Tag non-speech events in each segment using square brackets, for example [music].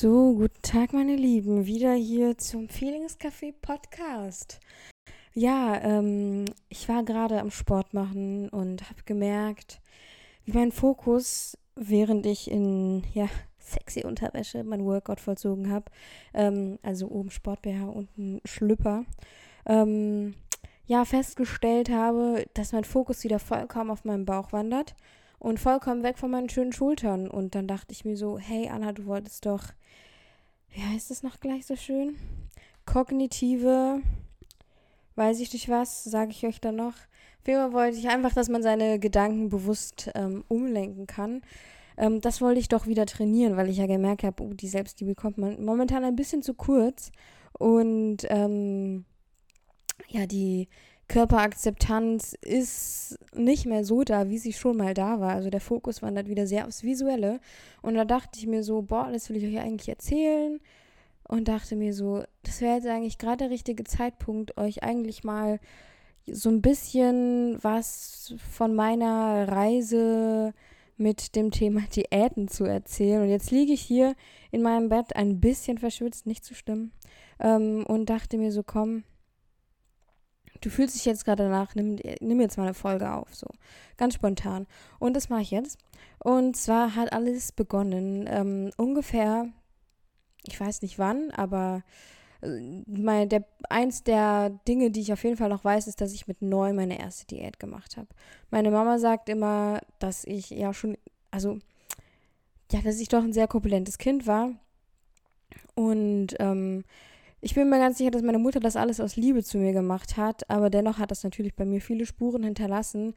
So, guten Tag, meine Lieben. Wieder hier zum Feelingscafé Podcast. Ja, ähm, ich war gerade am Sport machen und habe gemerkt, wie mein Fokus, während ich in, ja, [laughs] sexy Unterwäsche mein Workout vollzogen habe, ähm, also oben Sport-BH, unten Schlüpper, ähm, ja, festgestellt habe, dass mein Fokus wieder vollkommen auf meinem Bauch wandert und vollkommen weg von meinen schönen Schultern. Und dann dachte ich mir so, hey Anna, du wolltest doch, wie heißt es noch gleich so schön? Kognitive, weiß ich nicht was, sage ich euch dann noch. Auf wollte ich einfach, dass man seine Gedanken bewusst ähm, umlenken kann. Ähm, das wollte ich doch wieder trainieren, weil ich ja gemerkt habe, oh, die Selbstliebe kommt man momentan ein bisschen zu kurz. Und ähm, ja, die Körperakzeptanz ist nicht mehr so da, wie sie schon mal da war. Also der Fokus wandert wieder sehr aufs Visuelle. Und da dachte ich mir so, boah, das will ich euch eigentlich erzählen. Und dachte mir so, das wäre jetzt eigentlich gerade der richtige Zeitpunkt, euch eigentlich mal so ein bisschen was von meiner Reise mit dem Thema [laughs] Diäten zu erzählen. Und jetzt liege ich hier in meinem Bett ein bisschen verschwitzt, nicht zu stimmen. Ähm, und dachte mir so, komm, du fühlst dich jetzt gerade danach, nimm, nimm jetzt mal eine Folge auf, so ganz spontan. Und das mache ich jetzt. Und zwar hat alles begonnen, ähm, ungefähr, ich weiß nicht wann, aber äh, mein, der, eins der Dinge, die ich auf jeden Fall noch weiß, ist, dass ich mit neun meine erste Diät gemacht habe. Meine Mama sagt immer, dass ich ja schon, also, ja, dass ich doch ein sehr korpulentes Kind war. Und ähm, ich bin mir ganz sicher, dass meine Mutter das alles aus Liebe zu mir gemacht hat, aber dennoch hat das natürlich bei mir viele Spuren hinterlassen.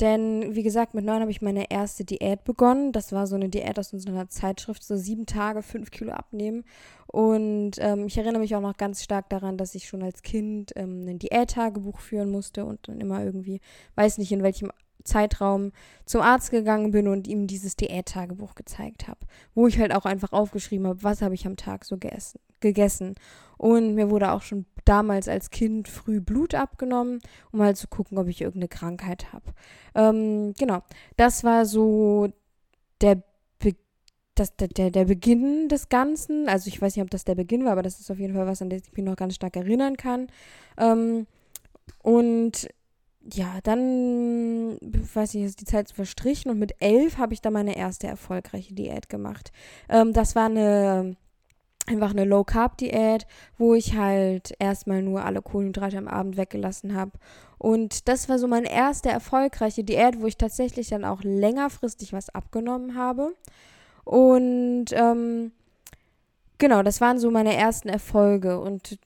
Denn, wie gesagt, mit neun habe ich meine erste Diät begonnen. Das war so eine Diät aus unserer Zeitschrift, so sieben Tage, fünf Kilo abnehmen. Und ähm, ich erinnere mich auch noch ganz stark daran, dass ich schon als Kind ähm, ein Diättagebuch führen musste und dann immer irgendwie, weiß nicht in welchem Zeitraum zum Arzt gegangen bin und ihm dieses Diättagebuch gezeigt habe, wo ich halt auch einfach aufgeschrieben habe, was habe ich am Tag so gegessen, gegessen. Und mir wurde auch schon damals als Kind früh Blut abgenommen, um halt zu gucken, ob ich irgendeine Krankheit habe. Ähm, genau, das war so der, das, der, der, der Beginn des Ganzen. Also ich weiß nicht, ob das der Beginn war, aber das ist auf jeden Fall was, an das ich mich noch ganz stark erinnern kann. Ähm, und ja, dann, weiß ich, ist die Zeit verstrichen und mit elf habe ich dann meine erste erfolgreiche Diät gemacht. Ähm, das war eine, einfach eine Low-Carb-Diät, wo ich halt erstmal nur alle Kohlenhydrate am Abend weggelassen habe. Und das war so meine erste erfolgreiche Diät, wo ich tatsächlich dann auch längerfristig was abgenommen habe. Und ähm, genau, das waren so meine ersten Erfolge. Und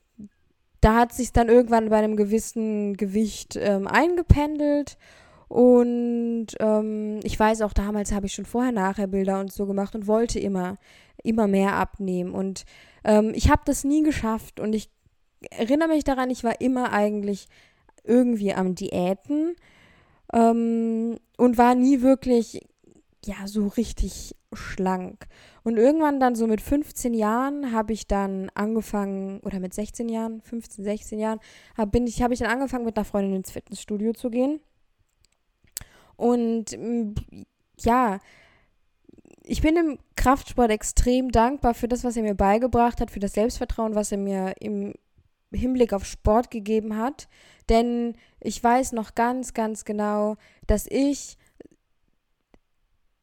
da hat sich dann irgendwann bei einem gewissen Gewicht ähm, eingependelt. Und ähm, ich weiß auch, damals habe ich schon vorher nachher Bilder und so gemacht und wollte immer, immer mehr abnehmen. Und ähm, ich habe das nie geschafft. Und ich erinnere mich daran, ich war immer eigentlich irgendwie am Diäten ähm, und war nie wirklich, ja, so richtig schlank. Und irgendwann dann so mit 15 Jahren habe ich dann angefangen, oder mit 16 Jahren, 15, 16 Jahren, habe ich, hab ich dann angefangen, mit einer Freundin ins Fitnessstudio zu gehen. Und ja, ich bin im Kraftsport extrem dankbar für das, was er mir beigebracht hat, für das Selbstvertrauen, was er mir im Hinblick auf Sport gegeben hat. Denn ich weiß noch ganz, ganz genau, dass ich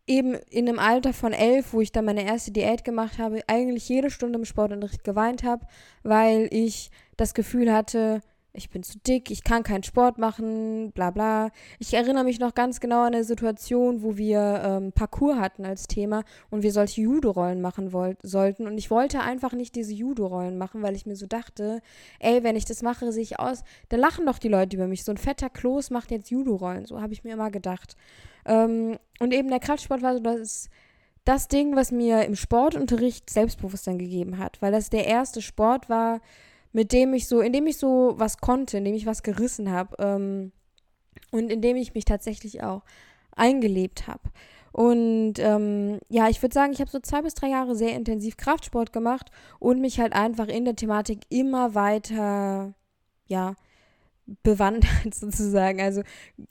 eben in einem Alter von elf, wo ich dann meine erste Diät gemacht habe, eigentlich jede Stunde im Sportunterricht geweint habe, weil ich das Gefühl hatte, ich bin zu dick, ich kann keinen Sport machen, bla bla. Ich erinnere mich noch ganz genau an eine Situation, wo wir ähm, Parcours hatten als Thema und wir solche Judo-Rollen machen sollten. Und ich wollte einfach nicht diese Judo-Rollen machen, weil ich mir so dachte, ey, wenn ich das mache, sehe ich aus, da lachen doch die Leute über mich. So ein fetter Kloß macht jetzt Judo-Rollen. So habe ich mir immer gedacht. Ähm, und eben der Kraftsport war so das, das Ding, was mir im Sportunterricht Selbstbewusstsein gegeben hat, weil das der erste Sport war, mit dem ich so, in dem ich so was konnte, in dem ich was gerissen habe ähm, und in dem ich mich tatsächlich auch eingelebt habe. Und ähm, ja, ich würde sagen, ich habe so zwei bis drei Jahre sehr intensiv Kraftsport gemacht und mich halt einfach in der Thematik immer weiter, ja, bewandert [laughs] sozusagen. Also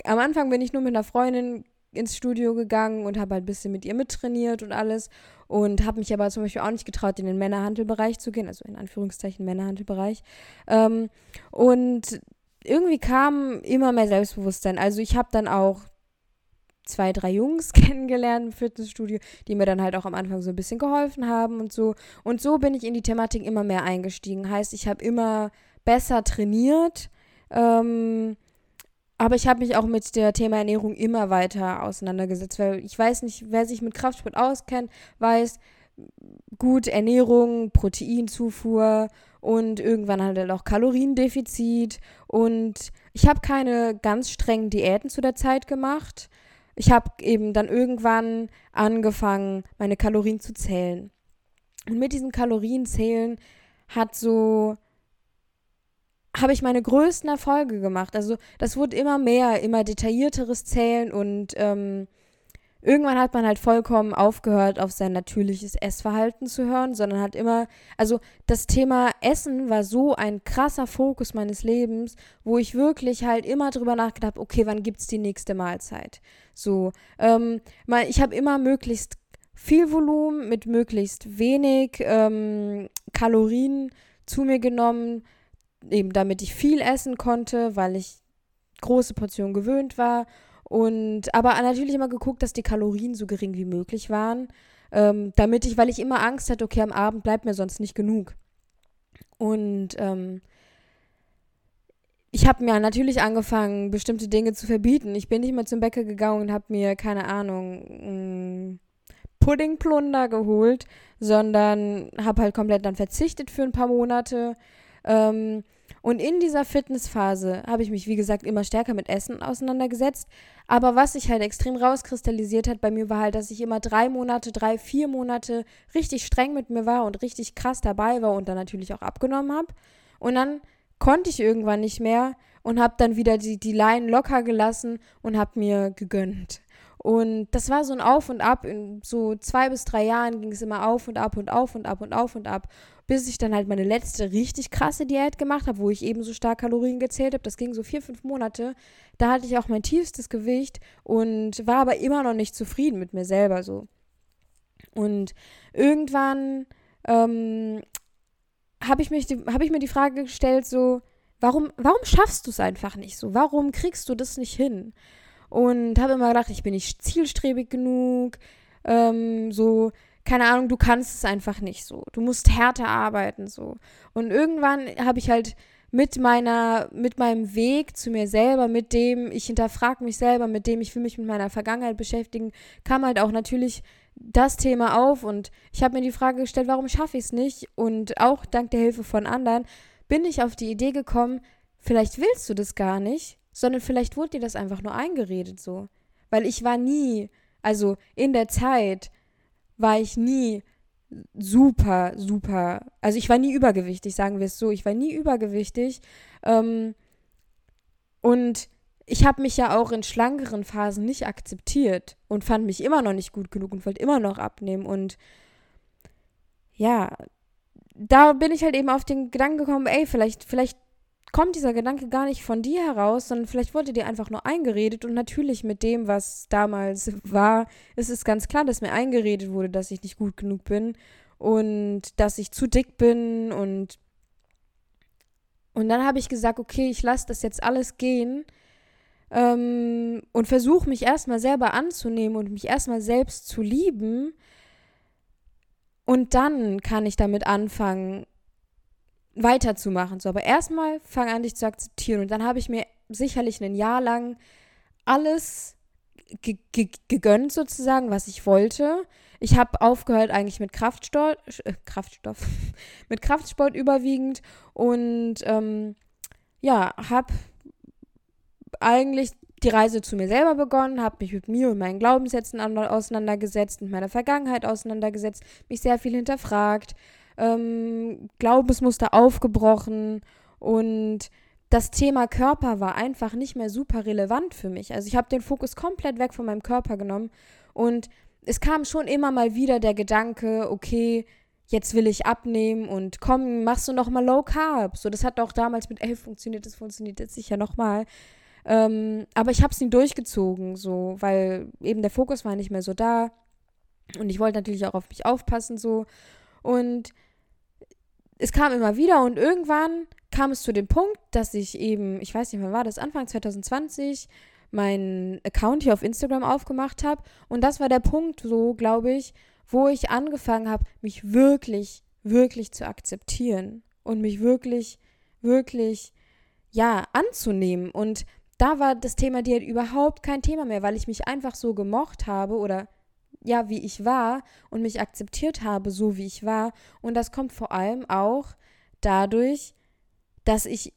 am Anfang bin ich nur mit einer Freundin ins Studio gegangen und habe halt ein bisschen mit ihr mittrainiert und alles. Und habe mich aber zum Beispiel auch nicht getraut, in den Männerhandelbereich zu gehen, also in Anführungszeichen Männerhandelbereich. Ähm, und irgendwie kam immer mehr Selbstbewusstsein. Also ich habe dann auch zwei, drei Jungs [laughs] kennengelernt im Fitnessstudio, die mir dann halt auch am Anfang so ein bisschen geholfen haben und so. Und so bin ich in die Thematik immer mehr eingestiegen. Heißt, ich habe immer besser trainiert. Ähm, aber ich habe mich auch mit der Thema Ernährung immer weiter auseinandergesetzt, weil ich weiß nicht, wer sich mit Kraftsport auskennt, weiß, gut Ernährung, Proteinzufuhr und irgendwann halt auch Kaloriendefizit. Und ich habe keine ganz strengen Diäten zu der Zeit gemacht. Ich habe eben dann irgendwann angefangen, meine Kalorien zu zählen. Und mit diesem Kalorienzählen hat so habe ich meine größten Erfolge gemacht. Also das wurde immer mehr, immer detaillierteres Zählen und ähm, irgendwann hat man halt vollkommen aufgehört, auf sein natürliches Essverhalten zu hören, sondern hat immer, also das Thema Essen war so ein krasser Fokus meines Lebens, wo ich wirklich halt immer drüber nachgedacht okay, wann gibt es die nächste Mahlzeit? So, ähm, mal, ich habe immer möglichst viel Volumen mit möglichst wenig ähm, Kalorien zu mir genommen, eben damit ich viel essen konnte, weil ich große Portionen gewöhnt war. Und aber natürlich immer geguckt, dass die Kalorien so gering wie möglich waren. Ähm, damit ich, weil ich immer Angst hatte, okay, am Abend bleibt mir sonst nicht genug. Und ähm, ich habe mir natürlich angefangen, bestimmte Dinge zu verbieten. Ich bin nicht mehr zum Bäcker gegangen und habe mir, keine Ahnung, Puddingplunder geholt, sondern habe halt komplett dann verzichtet für ein paar Monate. Ähm, und in dieser Fitnessphase habe ich mich, wie gesagt, immer stärker mit Essen auseinandergesetzt. Aber was sich halt extrem rauskristallisiert hat bei mir, war halt, dass ich immer drei Monate, drei, vier Monate richtig streng mit mir war und richtig krass dabei war und dann natürlich auch abgenommen habe. Und dann konnte ich irgendwann nicht mehr und habe dann wieder die, die Leinen locker gelassen und habe mir gegönnt. Und das war so ein Auf und Ab. In so zwei bis drei Jahren ging es immer auf und ab und auf und ab und auf und ab bis ich dann halt meine letzte richtig krasse Diät gemacht habe, wo ich eben so stark Kalorien gezählt habe. Das ging so vier, fünf Monate. Da hatte ich auch mein tiefstes Gewicht und war aber immer noch nicht zufrieden mit mir selber so. Und irgendwann ähm, habe ich, hab ich mir die Frage gestellt, so, warum, warum schaffst du es einfach nicht so? Warum kriegst du das nicht hin? Und habe immer gedacht, ich bin nicht zielstrebig genug. Ähm, so, keine Ahnung, du kannst es einfach nicht so. Du musst härter arbeiten so. Und irgendwann habe ich halt mit meiner, mit meinem Weg zu mir selber, mit dem ich hinterfrage mich selber, mit dem ich will mich mit meiner Vergangenheit beschäftigen, kam halt auch natürlich das Thema auf und ich habe mir die Frage gestellt, warum schaffe ich es nicht? Und auch dank der Hilfe von anderen bin ich auf die Idee gekommen, vielleicht willst du das gar nicht, sondern vielleicht wurde dir das einfach nur eingeredet so. Weil ich war nie, also in der Zeit, war ich nie super, super, also ich war nie übergewichtig, sagen wir es so. Ich war nie übergewichtig. Ähm, und ich habe mich ja auch in schlankeren Phasen nicht akzeptiert und fand mich immer noch nicht gut genug und wollte immer noch abnehmen. Und ja, da bin ich halt eben auf den Gedanken gekommen, ey, vielleicht, vielleicht kommt dieser Gedanke gar nicht von dir heraus, sondern vielleicht wurde dir einfach nur eingeredet. Und natürlich mit dem, was damals war, ist es ganz klar, dass mir eingeredet wurde, dass ich nicht gut genug bin und dass ich zu dick bin. Und, und dann habe ich gesagt, okay, ich lasse das jetzt alles gehen ähm, und versuche mich erstmal selber anzunehmen und mich erstmal selbst zu lieben. Und dann kann ich damit anfangen, weiterzumachen. So, aber erstmal fang an, dich zu akzeptieren. Und dann habe ich mir sicherlich ein Jahr lang alles ge ge gegönnt, sozusagen, was ich wollte. Ich habe aufgehört eigentlich mit Kraftstoff, äh, Kraftstoff, [laughs] mit Kraftsport überwiegend und ähm, ja, habe eigentlich die Reise zu mir selber begonnen, habe mich mit mir und meinen Glaubenssätzen auseinandergesetzt, mit meiner Vergangenheit auseinandergesetzt, mich sehr viel hinterfragt, ähm, Glaubensmuster aufgebrochen und das Thema Körper war einfach nicht mehr super relevant für mich. Also ich habe den Fokus komplett weg von meinem Körper genommen und es kam schon immer mal wieder der Gedanke, okay, jetzt will ich abnehmen und komm, machst du noch mal Low Carb. So, das hat auch damals mit elf funktioniert, das funktioniert jetzt sicher noch mal. Ähm, aber ich habe es nie durchgezogen, so, weil eben der Fokus war nicht mehr so da. Und ich wollte natürlich auch auf mich aufpassen, so. Und es kam immer wieder und irgendwann kam es zu dem Punkt, dass ich eben, ich weiß nicht, wann war das, Anfang 2020, meinen Account hier auf Instagram aufgemacht habe. Und das war der Punkt, so glaube ich, wo ich angefangen habe, mich wirklich, wirklich zu akzeptieren und mich wirklich, wirklich, ja, anzunehmen. Und da war das Thema Diät überhaupt kein Thema mehr, weil ich mich einfach so gemocht habe oder ja, wie ich war und mich akzeptiert habe, so wie ich war. Und das kommt vor allem auch dadurch, dass ich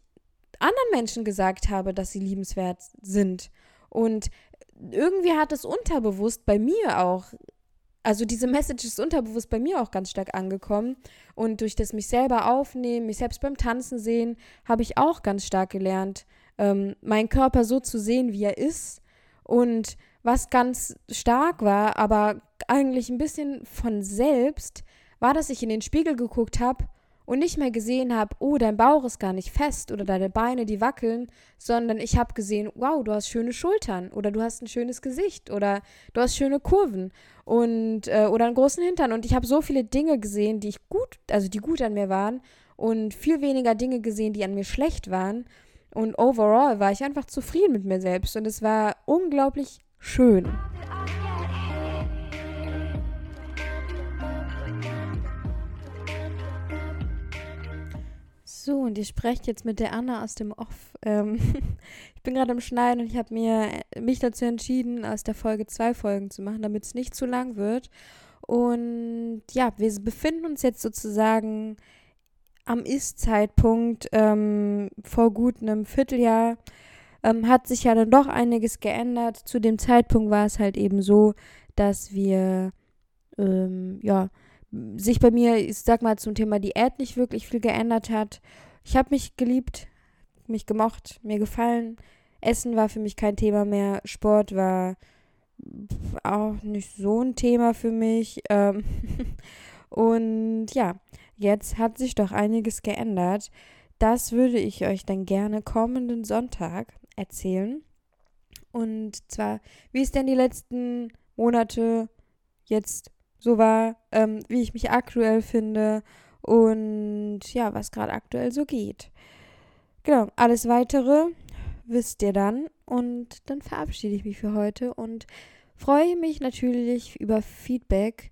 anderen Menschen gesagt habe, dass sie liebenswert sind. Und irgendwie hat es unterbewusst bei mir auch, also diese Message ist unterbewusst bei mir auch ganz stark angekommen. Und durch das mich selber aufnehmen, mich selbst beim Tanzen sehen, habe ich auch ganz stark gelernt, ähm, meinen Körper so zu sehen, wie er ist. Und was ganz stark war, aber eigentlich ein bisschen von selbst, war, dass ich in den Spiegel geguckt habe und nicht mehr gesehen habe, oh, dein Bauch ist gar nicht fest oder deine Beine, die wackeln, sondern ich habe gesehen, wow, du hast schöne Schultern oder du hast ein schönes Gesicht oder du hast schöne Kurven und äh, oder einen großen Hintern. Und ich habe so viele Dinge gesehen, die ich gut, also die gut an mir waren und viel weniger Dinge gesehen, die an mir schlecht waren. Und overall war ich einfach zufrieden mit mir selbst und es war unglaublich schön. So, und ihr sprecht jetzt mit der Anna aus dem Off. Ähm, [laughs] ich bin gerade am Schneiden und ich habe äh, mich dazu entschieden, aus der Folge zwei Folgen zu machen, damit es nicht zu lang wird. Und ja, wir befinden uns jetzt sozusagen am Ist-Zeitpunkt ähm, vor gut einem Vierteljahr. Ähm, hat sich ja dann doch einiges geändert. Zu dem Zeitpunkt war es halt eben so, dass wir ähm, ja sich bei mir, ich sag mal, zum Thema Diät nicht wirklich viel geändert hat. Ich habe mich geliebt, mich gemocht, mir gefallen. Essen war für mich kein Thema mehr. Sport war auch nicht so ein Thema für mich. Ähm [laughs] und ja, jetzt hat sich doch einiges geändert. Das würde ich euch dann gerne kommenden Sonntag erzählen. Und zwar, wie es denn die letzten Monate jetzt so war, ähm, wie ich mich aktuell finde und ja, was gerade aktuell so geht. Genau, alles weitere wisst ihr dann und dann verabschiede ich mich für heute und freue mich natürlich über Feedback,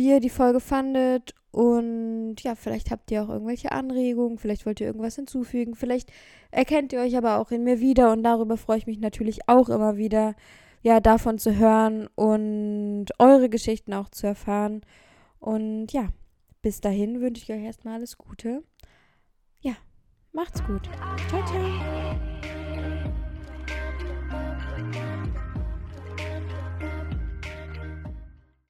wie ihr die Folge fandet und ja, vielleicht habt ihr auch irgendwelche Anregungen, vielleicht wollt ihr irgendwas hinzufügen, vielleicht erkennt ihr euch aber auch in mir wieder und darüber freue ich mich natürlich auch immer wieder ja, davon zu hören und eure Geschichten auch zu erfahren. Und ja, bis dahin wünsche ich euch erstmal alles Gute. Ja, macht's gut. Ciao, ciao.